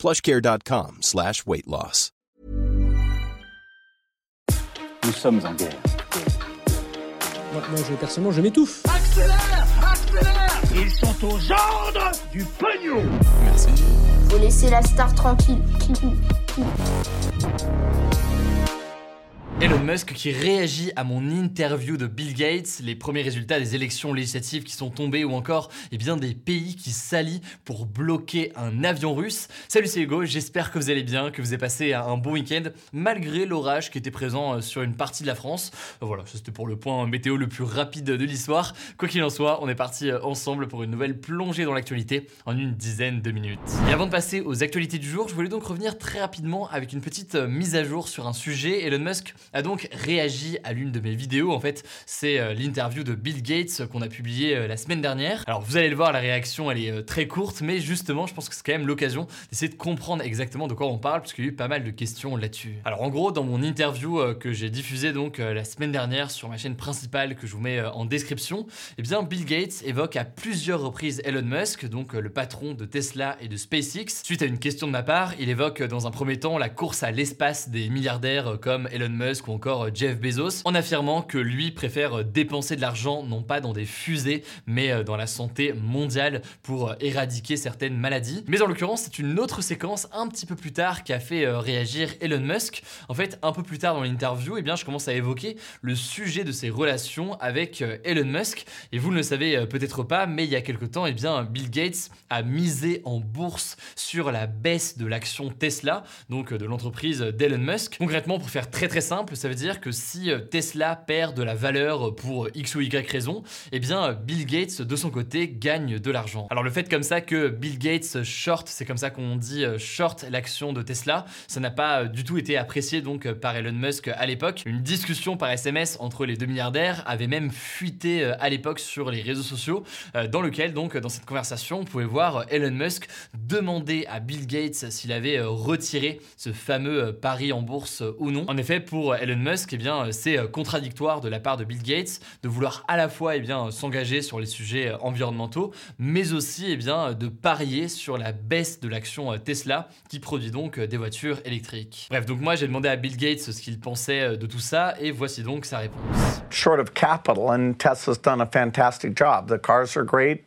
plushcare.com slash weight loss. Nous sommes en guerre. Moi, moi, je, personnellement, je m'étouffe. Accélère Accélère Ils sont aux ordres du pognon Faut laisser la star tranquille. Elon Musk qui réagit à mon interview de Bill Gates, les premiers résultats des élections législatives qui sont tombés ou encore eh bien, des pays qui s'allient pour bloquer un avion russe. Salut c'est Hugo, j'espère que vous allez bien, que vous avez passé un bon week-end malgré l'orage qui était présent euh, sur une partie de la France. Voilà, c'était pour le point météo le plus rapide de l'histoire. Quoi qu'il en soit, on est parti euh, ensemble pour une nouvelle plongée dans l'actualité en une dizaine de minutes. Et avant de passer aux actualités du jour, je voulais donc revenir très rapidement avec une petite euh, mise à jour sur un sujet. Elon Musk a donc réagi à l'une de mes vidéos. En fait, c'est euh, l'interview de Bill Gates qu'on a publié euh, la semaine dernière. Alors, vous allez le voir, la réaction, elle est euh, très courte, mais justement, je pense que c'est quand même l'occasion d'essayer de comprendre exactement de quoi on parle, parce qu'il y a eu pas mal de questions là-dessus. Alors, en gros, dans mon interview que j'ai diffusée donc la semaine dernière sur ma chaîne principale que je vous mets en description, eh bien, Bill Gates évoque à plusieurs reprises Elon Musk, donc le patron de Tesla et de SpaceX. Suite à une question de ma part, il évoque dans un premier temps la course à l'espace des milliardaires comme Elon Musk ou encore euh, Jeff Bezos, en affirmant que lui préfère euh, dépenser de l'argent non pas dans des fusées, mais euh, dans la santé mondiale pour éradiquer certaines maladies. Mais en l'occurrence, c'est une autre séquence un petit peu plus tard qui a fait réagir Elon Musk. En fait, un peu plus tard dans l'interview, eh bien, je commence à évoquer le sujet de ses relations avec Elon Musk. Et vous ne le savez peut-être pas, mais il y a quelque temps, eh bien, Bill Gates a misé en bourse sur la baisse de l'action Tesla, donc de l'entreprise d'Elon Musk. Concrètement, pour faire très très simple, ça veut dire que si euh, Tesla perd de la valeur pour X ou Y raison, eh bien, Bill Gates, de son côté, gagne de l'argent. Alors le fait comme ça que Bill Gates short, c'est comme ça qu'on dit euh, short l'action de Tesla, ça n'a pas euh, du tout été apprécié donc euh, par Elon Musk à l'époque. Une discussion par SMS entre les deux milliardaires avait même fuité euh, à l'époque sur les réseaux sociaux, euh, dans lequel donc dans cette conversation, on pouvait voir euh, Elon Musk demander à Bill Gates s'il avait euh, retiré ce fameux euh, pari en bourse euh, ou non. En effet, pour Elon Musk, eh bien, euh, c'est euh, contradictoire de la part de Bill Gates de vouloir à la fois eh bien, euh, s'engager sur les sujets environnementaux, mais aussi eh bien, de parier sur la baisse de l'action Tesla qui produit donc des voitures électriques. Bref, donc moi j'ai demandé à Bill Gates ce qu'il pensait de tout ça et voici donc sa réponse. short of capital, and Tesla's done a fantastic job. The cars are great.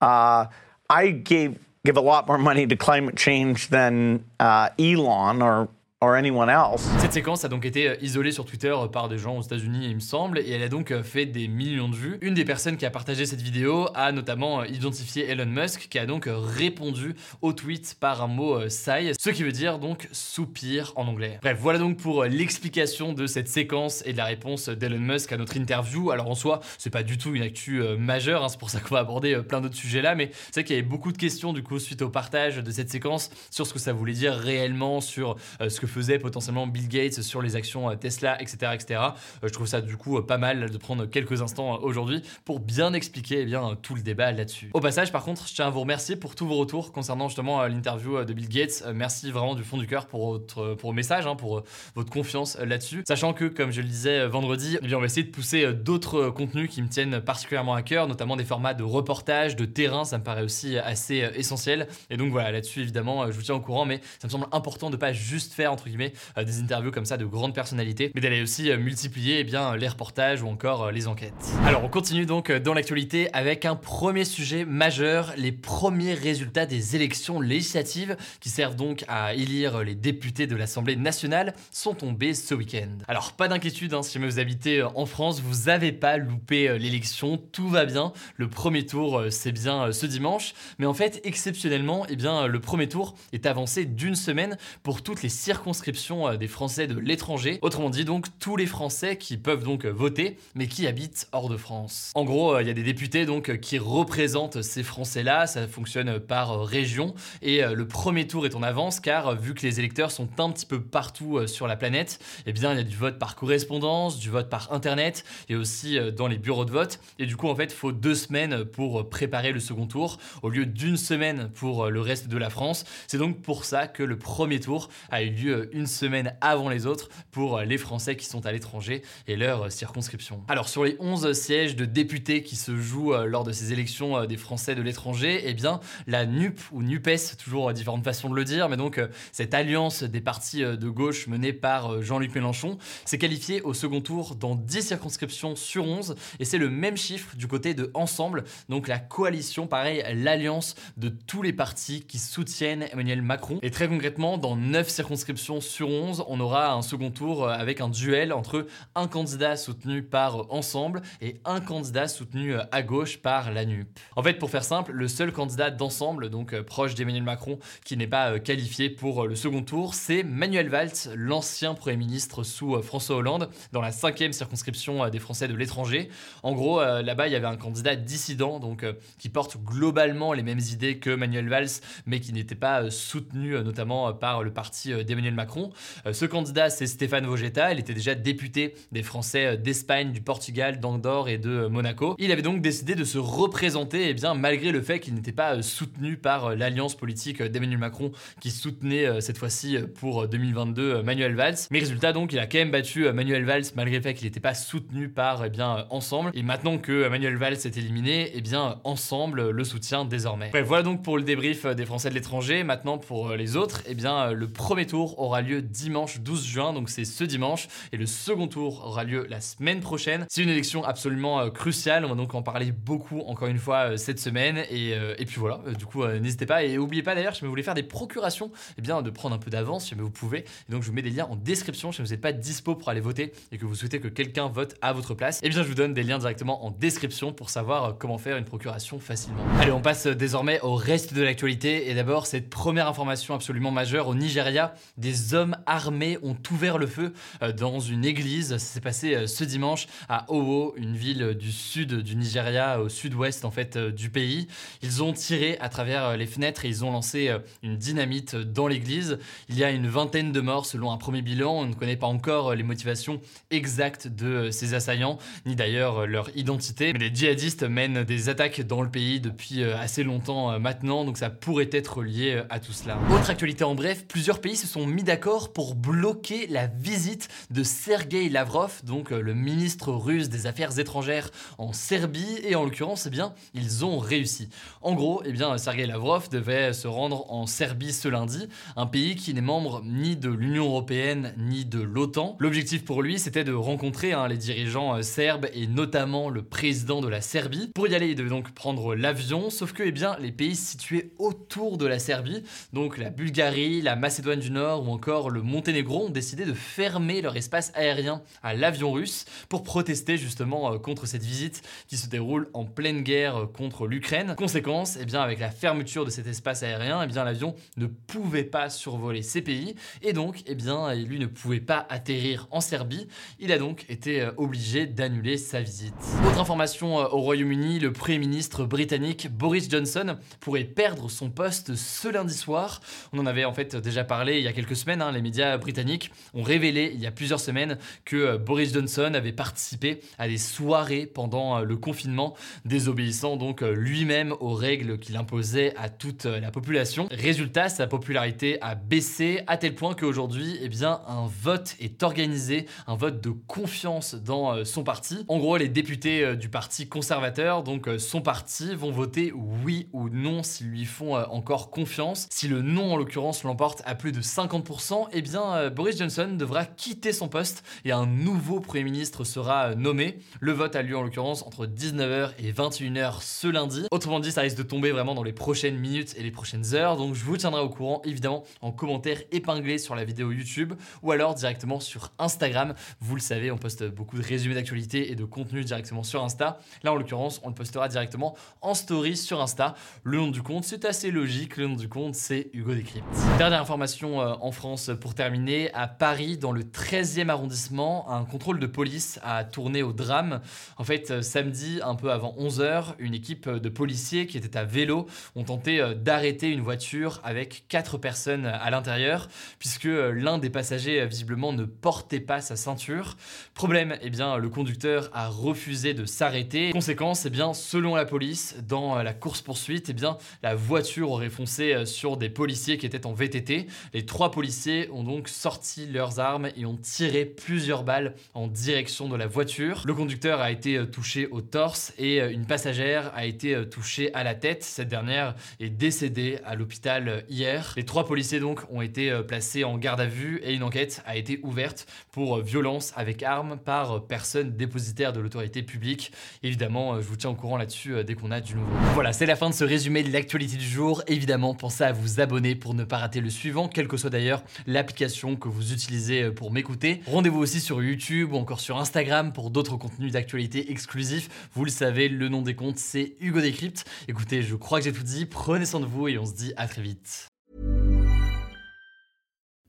Uh, I gave give a lot more money to climate change than uh, Elon or or anyone else. Cette séquence a donc été euh, isolée sur Twitter euh, par des gens aux États-Unis, il me semble, et elle a donc euh, fait des millions de vues. Une des personnes qui a partagé cette vidéo a notamment identifié Elon Musk, qui a donc répondu au tweet par un mot sigh, ce qui veut dire donc soupir en anglais. Bref, voilà donc pour l'explication de cette séquence et de la réponse d'Elon Musk à notre interview. Alors en soi, c'est pas du tout une actu majeure, hein, c'est pour ça qu'on va aborder plein d'autres sujets là, mais c'est vrai qu'il y avait beaucoup de questions du coup suite au partage de cette séquence sur ce que ça voulait dire réellement, sur ce que faisait potentiellement Bill Gates sur les actions euh, Tesla, etc. etc. Euh, je trouve ça du coup euh, pas mal de prendre quelques instants aujourd'hui pour bien expliquer eh bien, tout le débat là-dessus. Au passage, par contre, je tiens à vous remercier pour tous vos retours concernant justement l'interview de Bill Gates. Merci vraiment du fond du cœur pour votre, pour vos messages, hein, pour votre confiance là-dessus. Sachant que, comme je le disais vendredi, eh bien, on va essayer de pousser d'autres contenus qui me tiennent particulièrement à cœur, notamment des formats de reportage, de terrain, ça me paraît aussi assez essentiel. Et donc voilà, là-dessus, évidemment, je vous tiens au courant, mais ça me semble important de pas juste faire, entre guillemets, euh, des interviews comme ça de grandes personnalités, mais d'aller aussi euh, multiplier eh bien, les reportages ou encore euh, les enquêtes. Alors, on continue donc dans l'actualité avec un premier sujet majeur, les premiers résultats des élections législatives qui servent donc à élire les députés de l'Assemblée nationale sont tombés ce week-end. Alors, pas d'inquiétude, hein, si jamais vous habitez en France, vous avez pas loupé l'élection, tout va bien. Le premier tour, c'est bien ce dimanche, mais en fait, exceptionnellement, eh bien, le premier tour est avancé d'une semaine pour toutes les circonscription des Français de l'étranger. Autrement dit donc tous les Français qui peuvent donc voter mais qui habitent hors de France. En gros, il y a des députés donc qui représentent ces Français-là, ça fonctionne par région et le premier tour est en avance car vu que les électeurs sont un petit peu partout sur la planète, eh bien il y a du vote par correspondance, du vote par internet et aussi dans les bureaux de vote et du coup en fait, faut deux semaines pour préparer le second tour au lieu d'une semaine pour le reste de la France. C'est donc pour ça que le premier tour a eu lieu une semaine avant les autres pour les Français qui sont à l'étranger et leur circonscription. Alors sur les 11 sièges de députés qui se jouent euh, lors de ces élections euh, des Français de l'étranger, eh bien la NUP ou NUPES, toujours différentes façons de le dire, mais donc euh, cette alliance des partis de gauche menée par Jean-Luc Mélenchon s'est qualifiée au second tour dans 10 circonscriptions sur 11 et c'est le même chiffre du côté de Ensemble, donc la coalition, pareil, l'alliance de tous les partis qui soutiennent Emmanuel Macron. Et très concrètement, dans 9 circonscriptions sur 11, on aura un second tour avec un duel entre un candidat soutenu par Ensemble et un candidat soutenu à gauche par la NUP. En fait, pour faire simple, le seul candidat d'Ensemble, donc euh, proche d'Emmanuel Macron, qui n'est pas euh, qualifié pour euh, le second tour, c'est Manuel Valls, l'ancien Premier ministre sous François Hollande, dans la cinquième circonscription des Français de l'étranger. En gros, là-bas, il y avait un candidat dissident, donc qui porte globalement les mêmes idées que Manuel Valls, mais qui n'était pas soutenu notamment par le parti d'Emmanuel Macron. Ce candidat, c'est Stéphane Vogetta. Il était déjà député des Français d'Espagne, du Portugal, d'Andorre et de Monaco. Il avait donc décidé de se représenter, eh bien, malgré le fait qu'il n'était pas soutenu par l'alliance politique d'Emmanuel Macron, qui soutenait cette fois-ci pour 2022 Manuel Valls. Mais résultat, donc, il a quand même battu Manuel Valls, malgré le fait qu'il n'était pas soutenu par eh bien, Ensemble. Et maintenant que Manuel Valls est éliminé, eh bien, Ensemble le soutient désormais. Voilà donc pour le débrief des Français de l'étranger. Maintenant, pour les autres, eh bien, le premier tour aura lieu dimanche 12 juin, donc c'est ce dimanche, et le second tour aura lieu la semaine prochaine. C'est une élection absolument cruciale, on va donc en parler beaucoup encore une fois cette semaine, et, et puis voilà, du coup, n'hésitez pas, et n'oubliez pas d'ailleurs, si vous voulez faire des procurations, eh bien, de prendre un peu d'avance, si vous pouvez, et donc je vous mets des liens en description si vous n'êtes pas dispo pour aller voter, et que vous souhaitez que quelqu'un vote à votre place, et eh bien, je vous donne des liens directement en description pour savoir comment faire une procuration facilement. Allez, on passe désormais au reste de l'actualité, et d'abord, cette première information absolument majeure, au Nigeria, des hommes armés ont ouvert le feu dans une église, ça s'est passé ce dimanche à Owo, une ville du sud du Nigeria, au sud-ouest en fait du pays. Ils ont tiré à travers les fenêtres et ils ont lancé une dynamite dans l'église. Il y a une vingtaine de morts selon un premier bilan. On ne connaît pas encore les motivations exactes de ces assaillants, ni d'ailleurs leur identité. Mais les djihadistes mènent des attaques dans le pays depuis assez longtemps maintenant, donc ça pourrait être lié à tout cela. Autre actualité en bref, plusieurs pays se sont mis d'accord pour bloquer la visite de Sergei Lavrov, donc le ministre russe des Affaires étrangères en Serbie, et en l'occurrence, eh bien, ils ont réussi. En gros, eh bien, Sergei Lavrov devait se rendre en Serbie ce lundi, un pays qui n'est membre ni de l'Union Européenne ni de l'OTAN. L'objectif pour lui, c'était de rencontrer hein, les dirigeants serbes et notamment le président de la Serbie. Pour y aller, il devait donc prendre l'avion, sauf que, eh bien, les pays situés autour de la Serbie, donc la Bulgarie, la Macédoine du Nord ou encore le Monténégro, ont décidé de fermer leur espace aérien à l'avion russe pour protester justement contre cette visite qui se déroule en pleine guerre contre l'Ukraine. Conséquence, eh bien, avec la fermeture de cet espace aérien, eh bien, l'avion ne pouvait pas survoler ces pays et donc, eh bien, lui ne pouvait pas atterrir en Serbie. Il a donc été obligé d'annuler sa visite. Autre information au Royaume-Uni, le Premier ministre britannique Boris Johnson pourrait perdre son poste ce lundi soir. On en avait en fait déjà parlé il y a quelques semaines. Hein. Les médias britanniques ont révélé il y a plusieurs semaines que Boris Johnson avait participé à des soirées pendant le confinement, désobéissant donc lui-même aux règles qu'il imposait à toute la population. Résultat, sa popularité a baissé à tel point qu'aujourd'hui, eh bien, un vote est organisé, un vote de confiance dans son parti. En gros, les députés du parti conservateur, donc son parti, vont voter oui ou non s'ils lui font encore confiance. Si le non, en l'occurrence, l'emporte à plus de 50%, eh bien, Boris Johnson devra quitter son poste et un nouveau Premier ministre sera nommé. Le vote a lieu en l'occurrence entre 19h et 21h ce lundi. Autrement dit, ça risque de tomber vraiment dans les prochaines minutes et les prochaines heures, donc je vous tiendrai au courant évidemment en commentaire épinglé sur la vidéo YouTube ou alors directement sur Instagram. Vous le savez, on poste beaucoup de résumés d'actualité et de contenu directement sur Insta. Là, en l'occurrence, on le postera directement en story sur Insta. Le nom du compte, c'est assez logique. Le nom du compte, c'est Hugo Décrypte. Dernière information en France pour terminer. À Paris, dans le 13e arrondissement, un contrôle de police a tourné au drame. En fait, samedi, un peu avant 11h, une équipe de policiers qui étaient à vélo ont tenté euh, d'arrêter une voiture avec quatre personnes à l'intérieur, puisque euh, l'un des passagers euh, visiblement ne portait pas sa ceinture. Problème, eh bien, le conducteur a refusé de s'arrêter. Conséquence, eh bien, selon la police, dans la course-poursuite, eh bien, la voiture aurait foncé sur des policiers qui étaient en VTT. Les trois policiers ont donc sorti leurs armes et ont tiré plusieurs balles en direction de la voiture. Le conducteur a été touché au torse et une passagère a été touchée à la tête. Cette dernière est décédée à l'hôpital hier. Les trois policiers donc ont été euh, placés en garde à vue et une enquête a été ouverte pour euh, violence avec arme par euh, personne dépositaire de l'autorité publique. Évidemment, je vous tiens au courant là-dessus dès qu'on a du nouveau. Voilà, c'est la fin de ce résumé de l'actualité du jour. Évidemment, pensez à vous abonner pour ne pas rater le suivant, quelle que soit d'ailleurs l'application que vous utilisez pour m'écouter. Rendez-vous aussi sur YouTube ou encore sur Instagram pour d'autres contenus d'actualité exclusifs. Vous le savez, le nom des comptes, c'est Hugo Décrypte. Écoutez, je crois que j'ai tout dit. Prenez soin de vous et on se dit à très vite.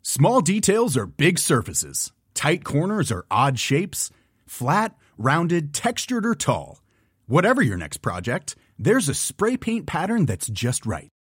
Small details are big surfaces. Tight corners are odd shapes. Flat, rounded, textured or tall. Whatever your next project, there's a spray paint pattern that's just right.